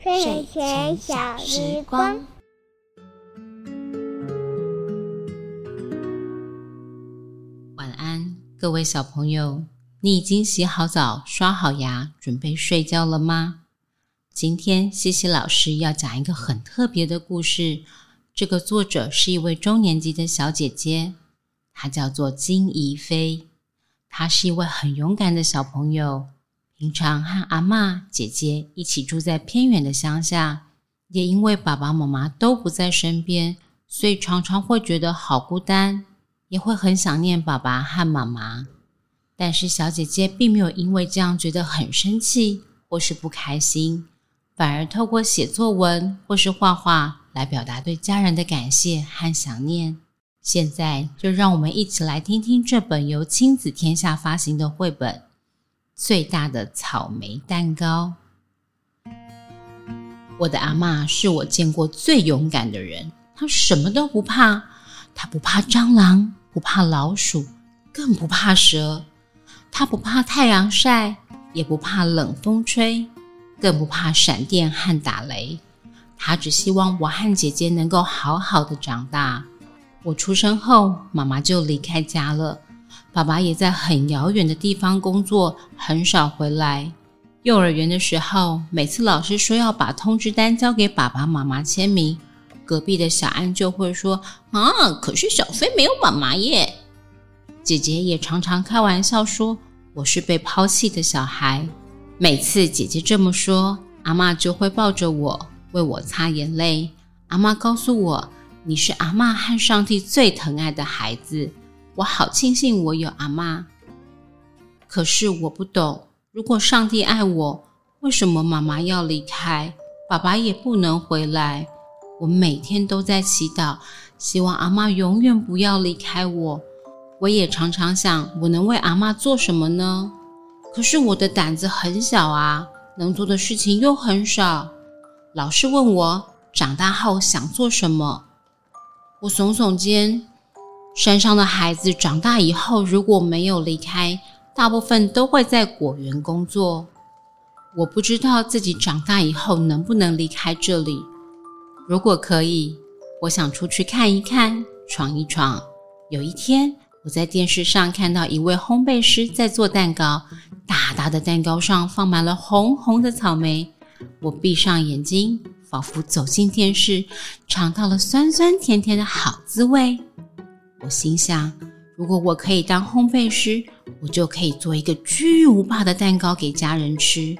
睡前小时光。晚安，各位小朋友，你已经洗好澡、刷好牙，准备睡觉了吗？今天西西老师要讲一个很特别的故事。这个作者是一位中年级的小姐姐，她叫做金怡菲。她是一位很勇敢的小朋友，平常和阿嬷、姐姐一起住在偏远的乡下，也因为爸爸妈妈都不在身边，所以常常会觉得好孤单，也会很想念爸爸和妈妈。但是小姐姐并没有因为这样觉得很生气或是不开心。反而透过写作文或是画画来表达对家人的感谢和想念。现在就让我们一起来听听这本由亲子天下发行的绘本《最大的草莓蛋糕》。我的阿嬷是我见过最勇敢的人，她什么都不怕，她不怕蟑螂，不怕老鼠，更不怕蛇。她不怕太阳晒，也不怕冷风吹。更不怕闪电和打雷，她只希望我和姐姐能够好好的长大。我出生后，妈妈就离开家了，爸爸也在很遥远的地方工作，很少回来。幼儿园的时候，每次老师说要把通知单交给爸爸妈妈签名，隔壁的小安就会说：“啊，可是小飞没有妈妈耶。”姐姐也常常开玩笑说：“我是被抛弃的小孩。”每次姐姐这么说，阿嬷就会抱着我，为我擦眼泪。阿嬷告诉我：“你是阿嬷和上帝最疼爱的孩子。”我好庆幸我有阿妈。可是我不懂，如果上帝爱我，为什么妈妈要离开，爸爸也不能回来？我每天都在祈祷，希望阿妈永远不要离开我。我也常常想，我能为阿妈做什么呢？可是我的胆子很小啊，能做的事情又很少。老师问我长大后想做什么，我耸耸肩。山上的孩子长大以后如果没有离开，大部分都会在果园工作。我不知道自己长大以后能不能离开这里。如果可以，我想出去看一看，闯一闯。有一天，我在电视上看到一位烘焙师在做蛋糕。大大的蛋糕上放满了红红的草莓，我闭上眼睛，仿佛走进电视，尝到了酸酸甜甜的好滋味。我心想，如果我可以当烘焙师，我就可以做一个巨无霸的蛋糕给家人吃。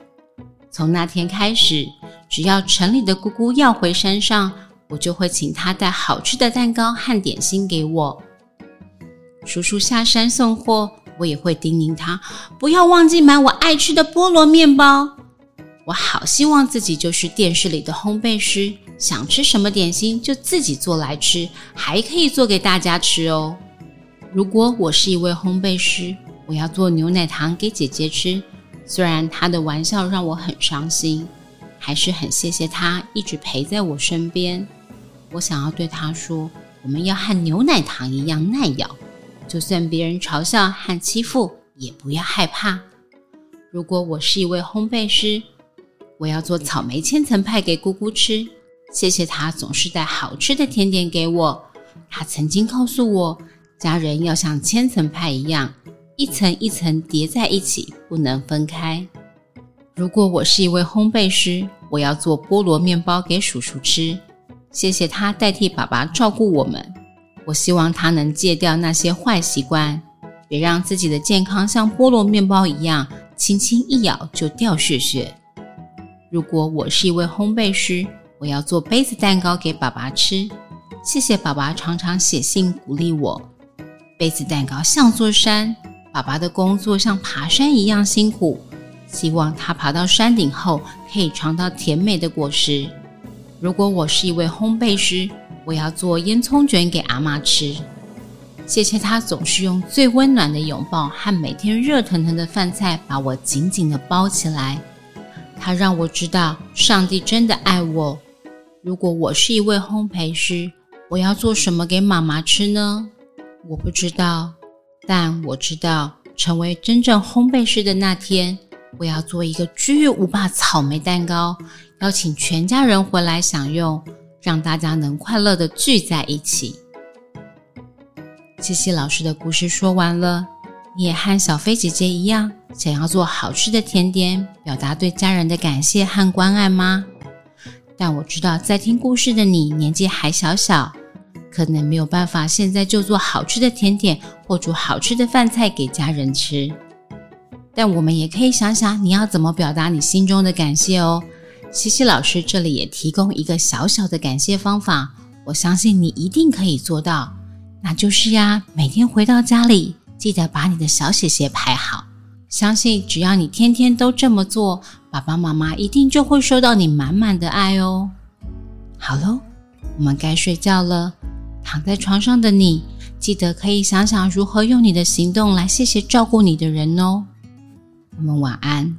从那天开始，只要城里的姑姑要回山上，我就会请她带好吃的蛋糕和点心给我。叔叔下山送货。我也会叮咛他不要忘记买我爱吃的菠萝面包。我好希望自己就是电视里的烘焙师，想吃什么点心就自己做来吃，还可以做给大家吃哦。如果我是一位烘焙师，我要做牛奶糖给姐姐吃。虽然她的玩笑让我很伤心，还是很谢谢她一直陪在我身边。我想要对她说，我们要和牛奶糖一样耐咬。就算别人嘲笑和欺负，也不要害怕。如果我是一位烘焙师，我要做草莓千层派给姑姑吃。谢谢她总是带好吃的甜点给我。她曾经告诉我，家人要像千层派一样，一层一层叠在一起，不能分开。如果我是一位烘焙师，我要做菠萝面包给叔叔吃。谢谢他代替爸爸照顾我们。我希望他能戒掉那些坏习惯，别让自己的健康像菠萝面包一样，轻轻一咬就掉屑屑。如果我是一位烘焙师，我要做杯子蛋糕给爸爸吃。谢谢爸爸常常写信鼓励我。杯子蛋糕像座山，爸爸的工作像爬山一样辛苦。希望他爬到山顶后，可以尝到甜美的果实。如果我是一位烘焙师，我要做烟囱卷给阿嬷吃，谢谢她总是用最温暖的拥抱和每天热腾腾的饭菜把我紧紧地包起来。她让我知道上帝真的爱我。如果我是一位烘焙师，我要做什么给妈妈吃呢？我不知道，但我知道成为真正烘焙师的那天，我要做一个巨无霸草莓蛋糕，邀请全家人回来享用，让大家能快乐的聚在一起。七七老师的故事说完了，你也和小飞姐姐一样，想要做好吃的甜点，表达对家人的感谢和关爱吗？但我知道，在听故事的你年纪还小小，可能没有办法现在就做好吃的甜点或煮好吃的饭菜给家人吃。但我们也可以想想，你要怎么表达你心中的感谢哦。七七老师这里也提供一个小小的感谢方法，我相信你一定可以做到。那就是呀，每天回到家里，记得把你的小写写排好。相信只要你天天都这么做，爸爸妈妈一定就会收到你满满的爱哦。好喽，我们该睡觉了。躺在床上的你，记得可以想想如何用你的行动来谢谢照顾你的人哦。我们晚安。